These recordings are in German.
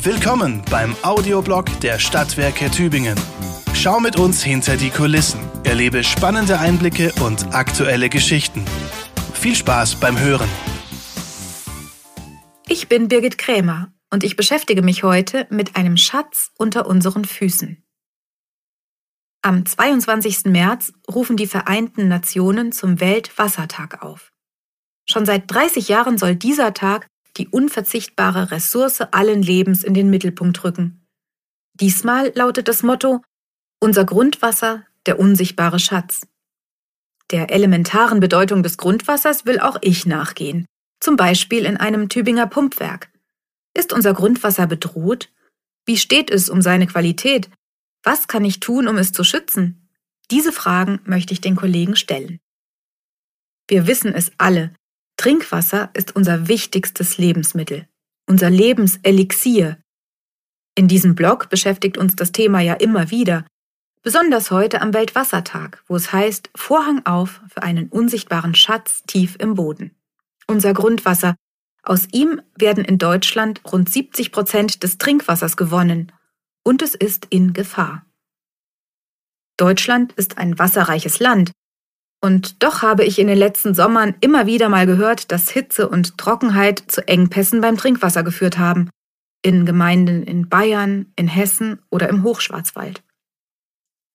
Willkommen beim Audioblog der Stadtwerke Tübingen. Schau mit uns hinter die Kulissen, erlebe spannende Einblicke und aktuelle Geschichten. Viel Spaß beim Hören. Ich bin Birgit Krämer und ich beschäftige mich heute mit einem Schatz unter unseren Füßen. Am 22. März rufen die Vereinten Nationen zum Weltwassertag auf. Schon seit 30 Jahren soll dieser Tag die unverzichtbare Ressource allen Lebens in den Mittelpunkt rücken. Diesmal lautet das Motto Unser Grundwasser, der unsichtbare Schatz. Der elementaren Bedeutung des Grundwassers will auch ich nachgehen, zum Beispiel in einem Tübinger Pumpwerk. Ist unser Grundwasser bedroht? Wie steht es um seine Qualität? Was kann ich tun, um es zu schützen? Diese Fragen möchte ich den Kollegen stellen. Wir wissen es alle, Trinkwasser ist unser wichtigstes Lebensmittel, unser Lebenselixier. In diesem Blog beschäftigt uns das Thema ja immer wieder, besonders heute am Weltwassertag, wo es heißt Vorhang auf für einen unsichtbaren Schatz tief im Boden. Unser Grundwasser. Aus ihm werden in Deutschland rund 70 Prozent des Trinkwassers gewonnen und es ist in Gefahr. Deutschland ist ein wasserreiches Land, und doch habe ich in den letzten Sommern immer wieder mal gehört, dass Hitze und Trockenheit zu Engpässen beim Trinkwasser geführt haben. In Gemeinden in Bayern, in Hessen oder im Hochschwarzwald.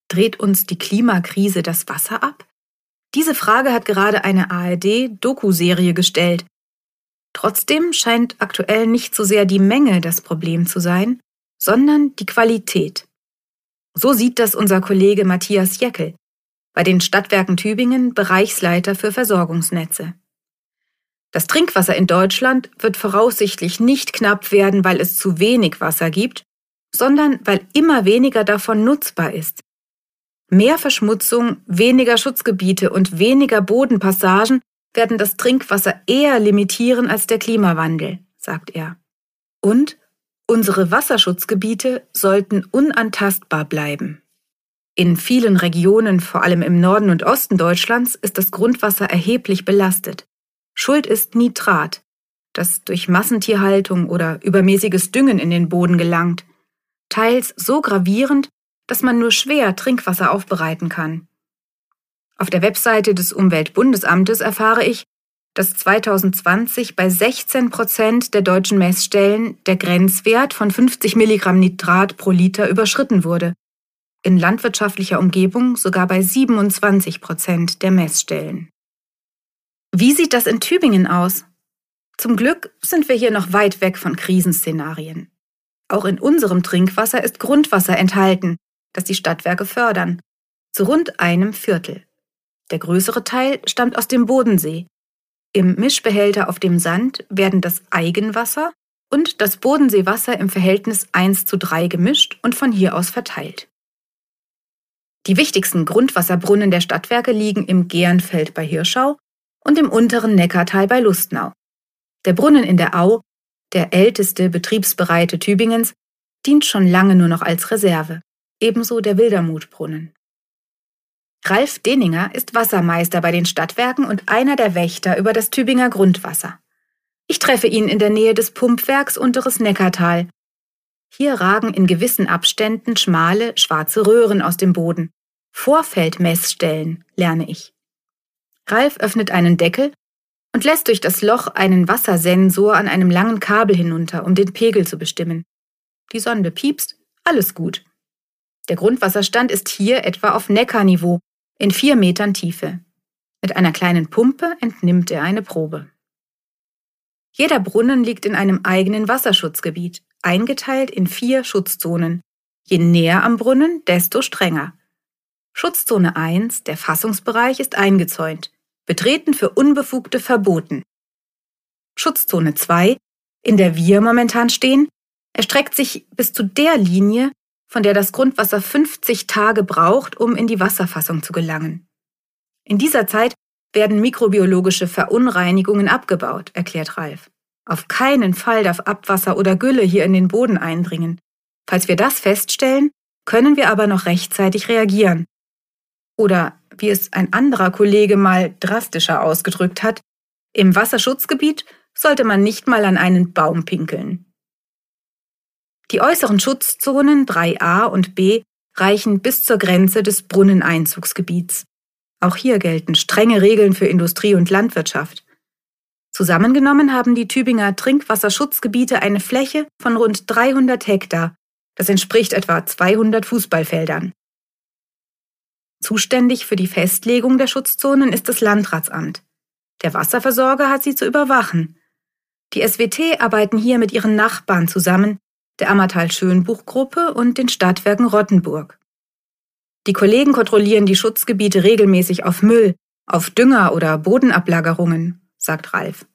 Dreht uns die Klimakrise das Wasser ab? Diese Frage hat gerade eine ARD-Doku-Serie gestellt. Trotzdem scheint aktuell nicht so sehr die Menge das Problem zu sein, sondern die Qualität. So sieht das unser Kollege Matthias Jeckel bei den Stadtwerken Tübingen Bereichsleiter für Versorgungsnetze. Das Trinkwasser in Deutschland wird voraussichtlich nicht knapp werden, weil es zu wenig Wasser gibt, sondern weil immer weniger davon nutzbar ist. Mehr Verschmutzung, weniger Schutzgebiete und weniger Bodenpassagen werden das Trinkwasser eher limitieren als der Klimawandel, sagt er. Und unsere Wasserschutzgebiete sollten unantastbar bleiben. In vielen Regionen, vor allem im Norden und Osten Deutschlands, ist das Grundwasser erheblich belastet. Schuld ist Nitrat, das durch Massentierhaltung oder übermäßiges Düngen in den Boden gelangt, teils so gravierend, dass man nur schwer Trinkwasser aufbereiten kann. Auf der Webseite des Umweltbundesamtes erfahre ich, dass 2020 bei 16 Prozent der deutschen Messstellen der Grenzwert von 50 Milligramm Nitrat pro Liter überschritten wurde in landwirtschaftlicher Umgebung sogar bei 27 Prozent der Messstellen. Wie sieht das in Tübingen aus? Zum Glück sind wir hier noch weit weg von Krisenszenarien. Auch in unserem Trinkwasser ist Grundwasser enthalten, das die Stadtwerke fördern, zu rund einem Viertel. Der größere Teil stammt aus dem Bodensee. Im Mischbehälter auf dem Sand werden das Eigenwasser und das Bodenseewasser im Verhältnis 1 zu 3 gemischt und von hier aus verteilt. Die wichtigsten Grundwasserbrunnen der Stadtwerke liegen im Gernfeld bei Hirschau und im unteren Neckartal bei Lustnau. Der Brunnen in der Au, der älteste betriebsbereite Tübingens, dient schon lange nur noch als Reserve, ebenso der Wildermutbrunnen. Ralf Deninger ist Wassermeister bei den Stadtwerken und einer der Wächter über das Tübinger Grundwasser. Ich treffe ihn in der Nähe des Pumpwerks Unteres Neckartal, hier ragen in gewissen Abständen schmale, schwarze Röhren aus dem Boden. Vorfeldmessstellen, lerne ich. Ralf öffnet einen Deckel und lässt durch das Loch einen Wassersensor an einem langen Kabel hinunter, um den Pegel zu bestimmen. Die Sonde piepst, alles gut. Der Grundwasserstand ist hier etwa auf Neckarniveau, in vier Metern Tiefe. Mit einer kleinen Pumpe entnimmt er eine Probe. Jeder Brunnen liegt in einem eigenen Wasserschutzgebiet eingeteilt in vier Schutzzonen. Je näher am Brunnen, desto strenger. Schutzzone 1, der Fassungsbereich, ist eingezäunt. Betreten für Unbefugte verboten. Schutzzone 2, in der wir momentan stehen, erstreckt sich bis zu der Linie, von der das Grundwasser 50 Tage braucht, um in die Wasserfassung zu gelangen. In dieser Zeit werden mikrobiologische Verunreinigungen abgebaut, erklärt Ralf. Auf keinen Fall darf Abwasser oder Gülle hier in den Boden eindringen. Falls wir das feststellen, können wir aber noch rechtzeitig reagieren. Oder, wie es ein anderer Kollege mal drastischer ausgedrückt hat, im Wasserschutzgebiet sollte man nicht mal an einen Baum pinkeln. Die äußeren Schutzzonen 3a und b reichen bis zur Grenze des Brunneneinzugsgebiets. Auch hier gelten strenge Regeln für Industrie und Landwirtschaft. Zusammengenommen haben die Tübinger Trinkwasserschutzgebiete eine Fläche von rund 300 Hektar. Das entspricht etwa 200 Fußballfeldern. Zuständig für die Festlegung der Schutzzonen ist das Landratsamt. Der Wasserversorger hat sie zu überwachen. Die SWT arbeiten hier mit ihren Nachbarn zusammen, der Ammertal-Schönbuch-Gruppe und den Stadtwerken Rottenburg. Die Kollegen kontrollieren die Schutzgebiete regelmäßig auf Müll, auf Dünger oder Bodenablagerungen, sagt Ralf.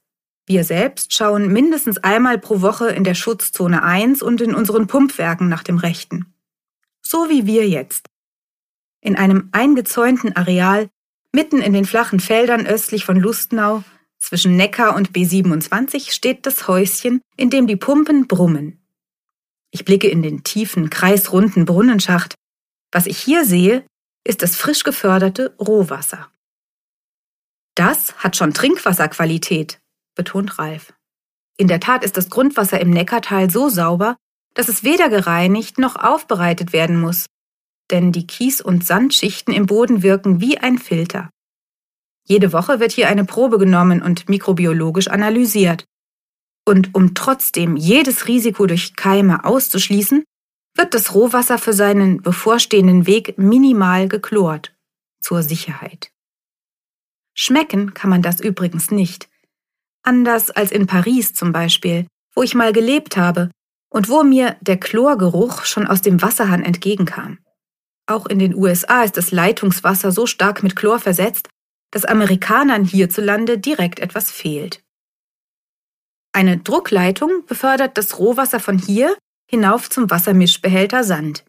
Wir selbst schauen mindestens einmal pro Woche in der Schutzzone 1 und in unseren Pumpwerken nach dem Rechten. So wie wir jetzt. In einem eingezäunten Areal, mitten in den flachen Feldern östlich von Lustenau, zwischen Neckar und B27 steht das Häuschen, in dem die Pumpen brummen. Ich blicke in den tiefen, kreisrunden Brunnenschacht. Was ich hier sehe, ist das frisch geförderte Rohwasser. Das hat schon Trinkwasserqualität, betont Ralf. In der Tat ist das Grundwasser im Neckartal so sauber, dass es weder gereinigt noch aufbereitet werden muss, denn die Kies- und Sandschichten im Boden wirken wie ein Filter. Jede Woche wird hier eine Probe genommen und mikrobiologisch analysiert. Und um trotzdem jedes Risiko durch Keime auszuschließen, wird das Rohwasser für seinen bevorstehenden Weg minimal geklort. Zur Sicherheit. Schmecken kann man das übrigens nicht. Anders als in Paris zum Beispiel, wo ich mal gelebt habe und wo mir der Chlorgeruch schon aus dem Wasserhahn entgegenkam. Auch in den USA ist das Leitungswasser so stark mit Chlor versetzt, dass Amerikanern hierzulande direkt etwas fehlt. Eine Druckleitung befördert das Rohwasser von hier hinauf zum Wassermischbehälter Sand.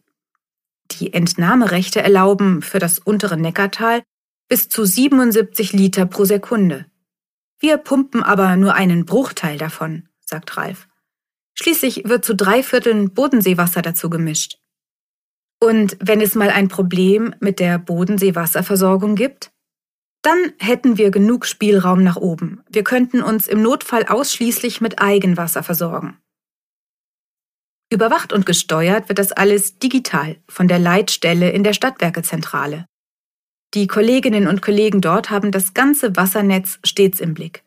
Die Entnahmerechte erlauben für das untere Neckartal bis zu 77 Liter pro Sekunde. Wir pumpen aber nur einen Bruchteil davon, sagt Ralf. Schließlich wird zu drei Vierteln Bodenseewasser dazu gemischt. Und wenn es mal ein Problem mit der Bodenseewasserversorgung gibt? Dann hätten wir genug Spielraum nach oben. Wir könnten uns im Notfall ausschließlich mit Eigenwasser versorgen. Überwacht und gesteuert wird das alles digital von der Leitstelle in der Stadtwerkezentrale. Die Kolleginnen und Kollegen dort haben das ganze Wassernetz stets im Blick.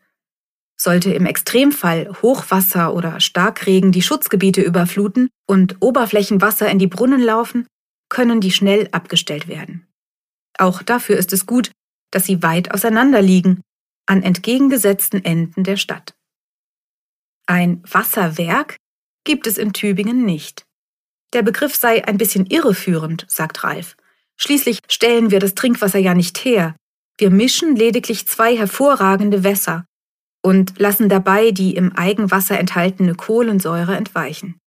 Sollte im Extremfall Hochwasser oder Starkregen die Schutzgebiete überfluten und Oberflächenwasser in die Brunnen laufen, können die schnell abgestellt werden. Auch dafür ist es gut, dass sie weit auseinander liegen, an entgegengesetzten Enden der Stadt. Ein Wasserwerk gibt es in Tübingen nicht. Der Begriff sei ein bisschen irreführend, sagt Ralf. Schließlich stellen wir das Trinkwasser ja nicht her. Wir mischen lediglich zwei hervorragende Wässer und lassen dabei die im Eigenwasser enthaltene Kohlensäure entweichen.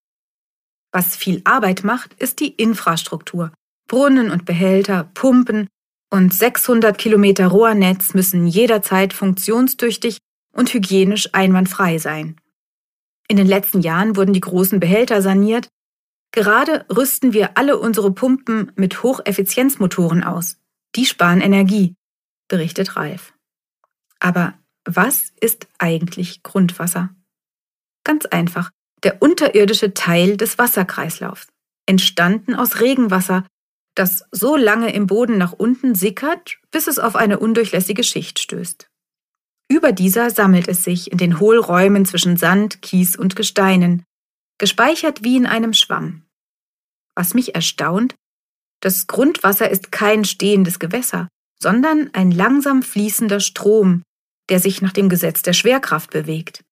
Was viel Arbeit macht, ist die Infrastruktur. Brunnen und Behälter, Pumpen und 600 Kilometer Rohrnetz müssen jederzeit funktionstüchtig und hygienisch einwandfrei sein. In den letzten Jahren wurden die großen Behälter saniert. Gerade rüsten wir alle unsere Pumpen mit Hocheffizienzmotoren aus. Die sparen Energie, berichtet Ralf. Aber was ist eigentlich Grundwasser? Ganz einfach der unterirdische Teil des Wasserkreislaufs, entstanden aus Regenwasser, das so lange im Boden nach unten sickert, bis es auf eine undurchlässige Schicht stößt. Über dieser sammelt es sich in den Hohlräumen zwischen Sand, Kies und Gesteinen, gespeichert wie in einem Schwamm. Was mich erstaunt, das Grundwasser ist kein stehendes Gewässer, sondern ein langsam fließender Strom, der sich nach dem Gesetz der Schwerkraft bewegt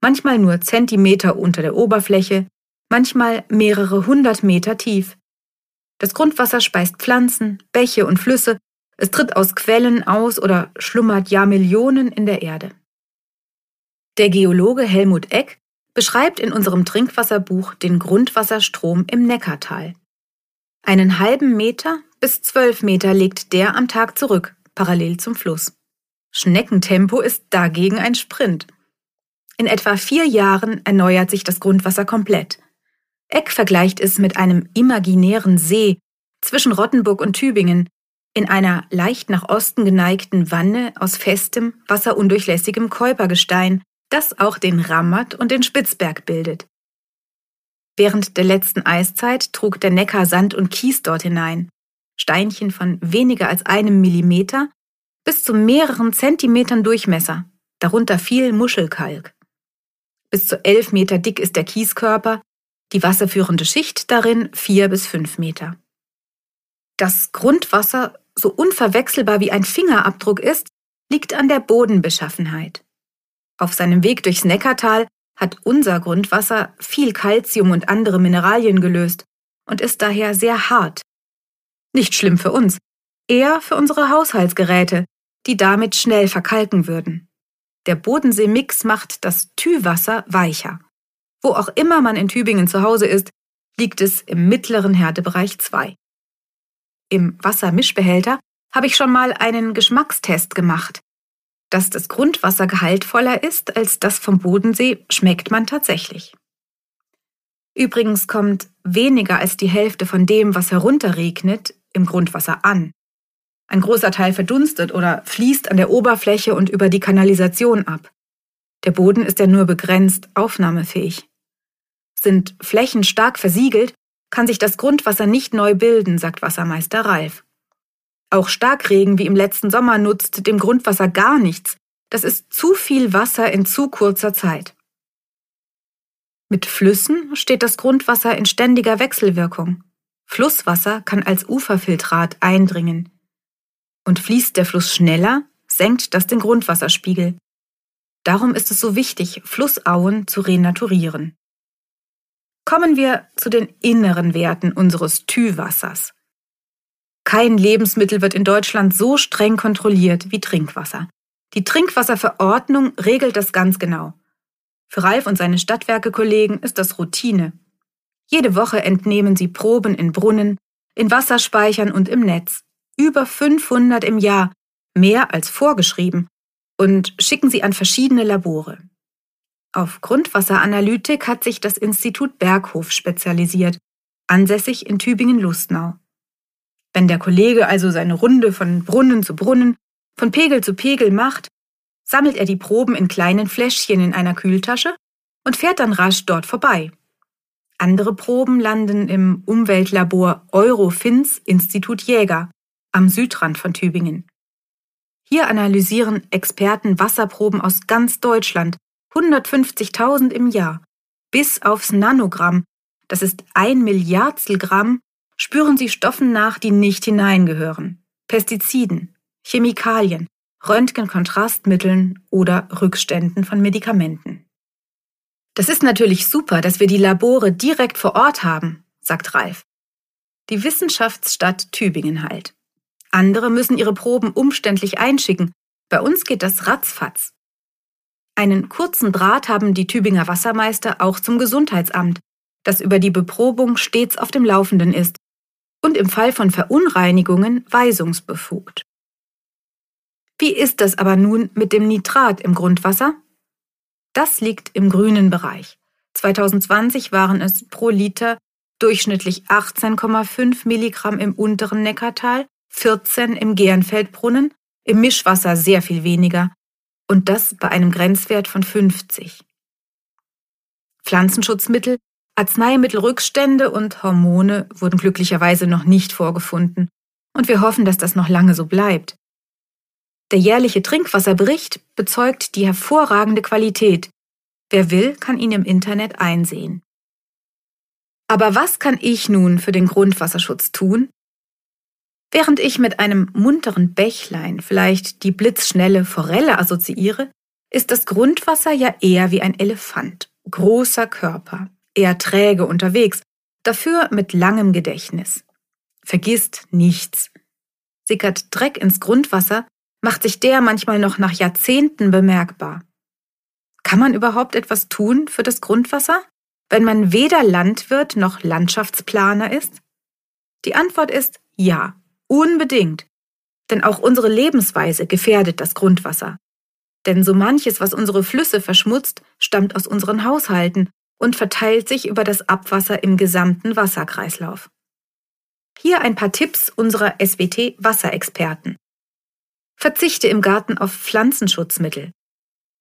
manchmal nur Zentimeter unter der Oberfläche, manchmal mehrere hundert Meter tief. Das Grundwasser speist Pflanzen, Bäche und Flüsse, es tritt aus Quellen aus oder schlummert Jahrmillionen in der Erde. Der Geologe Helmut Eck beschreibt in unserem Trinkwasserbuch den Grundwasserstrom im Neckartal. Einen halben Meter bis zwölf Meter legt der am Tag zurück, parallel zum Fluss. Schneckentempo ist dagegen ein Sprint. In etwa vier Jahren erneuert sich das Grundwasser komplett. Eck vergleicht es mit einem imaginären See zwischen Rottenburg und Tübingen, in einer leicht nach Osten geneigten Wanne aus festem, wasserundurchlässigem Käupergestein, das auch den Rammert und den Spitzberg bildet. Während der letzten Eiszeit trug der Neckar Sand und Kies dort hinein. Steinchen von weniger als einem Millimeter bis zu mehreren Zentimetern Durchmesser, darunter viel Muschelkalk. Bis zu elf Meter dick ist der Kieskörper, die wasserführende Schicht darin vier bis fünf Meter. Das Grundwasser, so unverwechselbar wie ein Fingerabdruck ist, liegt an der Bodenbeschaffenheit. Auf seinem Weg durchs Neckartal hat unser Grundwasser viel Kalzium und andere Mineralien gelöst und ist daher sehr hart. Nicht schlimm für uns, eher für unsere Haushaltsgeräte, die damit schnell verkalken würden. Der Bodenseemix macht das Tühwasser weicher. Wo auch immer man in Tübingen zu Hause ist, liegt es im mittleren Härtebereich 2. Im Wassermischbehälter habe ich schon mal einen Geschmackstest gemacht. Dass das Grundwasser gehaltvoller ist als das vom Bodensee, schmeckt man tatsächlich. Übrigens kommt weniger als die Hälfte von dem, was herunterregnet, im Grundwasser an. Ein großer Teil verdunstet oder fließt an der Oberfläche und über die Kanalisation ab. Der Boden ist ja nur begrenzt aufnahmefähig. Sind Flächen stark versiegelt, kann sich das Grundwasser nicht neu bilden, sagt Wassermeister Ralf. Auch Starkregen wie im letzten Sommer nutzt dem Grundwasser gar nichts. Das ist zu viel Wasser in zu kurzer Zeit. Mit Flüssen steht das Grundwasser in ständiger Wechselwirkung. Flusswasser kann als Uferfiltrat eindringen. Und fließt der Fluss schneller, senkt das den Grundwasserspiegel. Darum ist es so wichtig, Flussauen zu renaturieren. Kommen wir zu den inneren Werten unseres Tühwassers. Kein Lebensmittel wird in Deutschland so streng kontrolliert wie Trinkwasser. Die Trinkwasserverordnung regelt das ganz genau. Für Ralf und seine Stadtwerke-Kollegen ist das Routine. Jede Woche entnehmen sie Proben in Brunnen, in Wasserspeichern und im Netz. Über 500 im Jahr, mehr als vorgeschrieben, und schicken sie an verschiedene Labore. Auf Grundwasseranalytik hat sich das Institut Berghof spezialisiert, ansässig in Tübingen-Lustnau. Wenn der Kollege also seine Runde von Brunnen zu Brunnen, von Pegel zu Pegel macht, sammelt er die Proben in kleinen Fläschchen in einer Kühltasche und fährt dann rasch dort vorbei. Andere Proben landen im Umweltlabor Eurofins Institut Jäger am Südrand von Tübingen. Hier analysieren Experten Wasserproben aus ganz Deutschland, 150.000 im Jahr, bis aufs Nanogramm, das ist ein Milliardstel Gramm spüren sie Stoffen nach, die nicht hineingehören. Pestiziden, Chemikalien, Röntgenkontrastmitteln oder Rückständen von Medikamenten. Das ist natürlich super, dass wir die Labore direkt vor Ort haben, sagt Ralf. Die Wissenschaftsstadt Tübingen halt. Andere müssen ihre Proben umständlich einschicken. Bei uns geht das ratzfatz. Einen kurzen Draht haben die Tübinger Wassermeister auch zum Gesundheitsamt, das über die Beprobung stets auf dem Laufenden ist und im Fall von Verunreinigungen weisungsbefugt. Wie ist das aber nun mit dem Nitrat im Grundwasser? Das liegt im grünen Bereich. 2020 waren es pro Liter durchschnittlich 18,5 Milligramm im unteren Neckartal, 14 im Gernfeldbrunnen, im Mischwasser sehr viel weniger und das bei einem Grenzwert von 50. Pflanzenschutzmittel Arzneimittelrückstände und Hormone wurden glücklicherweise noch nicht vorgefunden, und wir hoffen, dass das noch lange so bleibt. Der jährliche Trinkwasserbericht bezeugt die hervorragende Qualität. Wer will, kann ihn im Internet einsehen. Aber was kann ich nun für den Grundwasserschutz tun? Während ich mit einem munteren Bächlein vielleicht die blitzschnelle Forelle assoziiere, ist das Grundwasser ja eher wie ein Elefant, großer Körper, eher träge unterwegs, dafür mit langem Gedächtnis. Vergisst nichts. Sickert Dreck ins Grundwasser, macht sich der manchmal noch nach Jahrzehnten bemerkbar. Kann man überhaupt etwas tun für das Grundwasser, wenn man weder Landwirt noch Landschaftsplaner ist? Die Antwort ist ja, unbedingt. Denn auch unsere Lebensweise gefährdet das Grundwasser. Denn so manches, was unsere Flüsse verschmutzt, stammt aus unseren Haushalten und verteilt sich über das Abwasser im gesamten Wasserkreislauf. Hier ein paar Tipps unserer SWT Wasserexperten. Verzichte im Garten auf Pflanzenschutzmittel.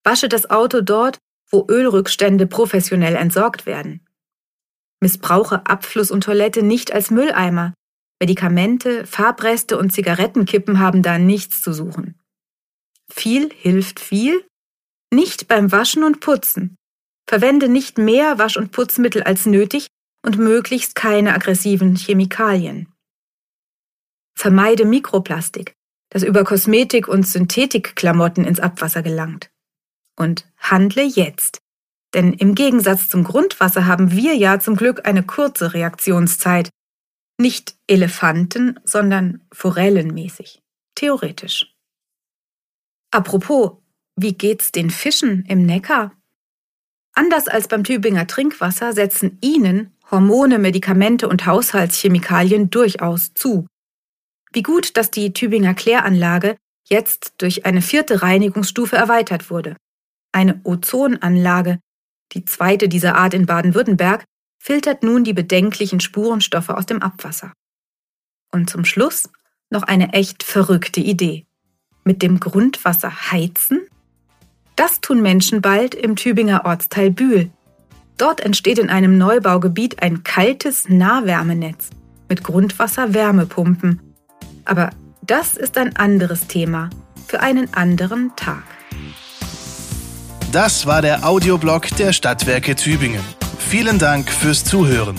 Wasche das Auto dort, wo Ölrückstände professionell entsorgt werden. Missbrauche Abfluss und Toilette nicht als Mülleimer. Medikamente, Farbreste und Zigarettenkippen haben da nichts zu suchen. Viel hilft viel? Nicht beim Waschen und Putzen. Verwende nicht mehr Wasch- und Putzmittel als nötig und möglichst keine aggressiven Chemikalien. Vermeide Mikroplastik, das über Kosmetik und Synthetikklamotten ins Abwasser gelangt. Und handle jetzt. Denn im Gegensatz zum Grundwasser haben wir ja zum Glück eine kurze Reaktionszeit. Nicht Elefanten, sondern forellenmäßig. Theoretisch. Apropos, wie geht's den Fischen im Neckar? Anders als beim Tübinger Trinkwasser setzen ihnen Hormone, Medikamente und Haushaltschemikalien durchaus zu. Wie gut, dass die Tübinger Kläranlage jetzt durch eine vierte Reinigungsstufe erweitert wurde. Eine Ozonanlage, die zweite dieser Art in Baden-Württemberg, filtert nun die bedenklichen Spurenstoffe aus dem Abwasser. Und zum Schluss noch eine echt verrückte Idee. Mit dem Grundwasser heizen? Das tun Menschen bald im Tübinger Ortsteil Bühl. Dort entsteht in einem Neubaugebiet ein kaltes Nahwärmenetz mit Grundwasser-Wärmepumpen. Aber das ist ein anderes Thema für einen anderen Tag. Das war der Audioblog der Stadtwerke Tübingen. Vielen Dank fürs Zuhören.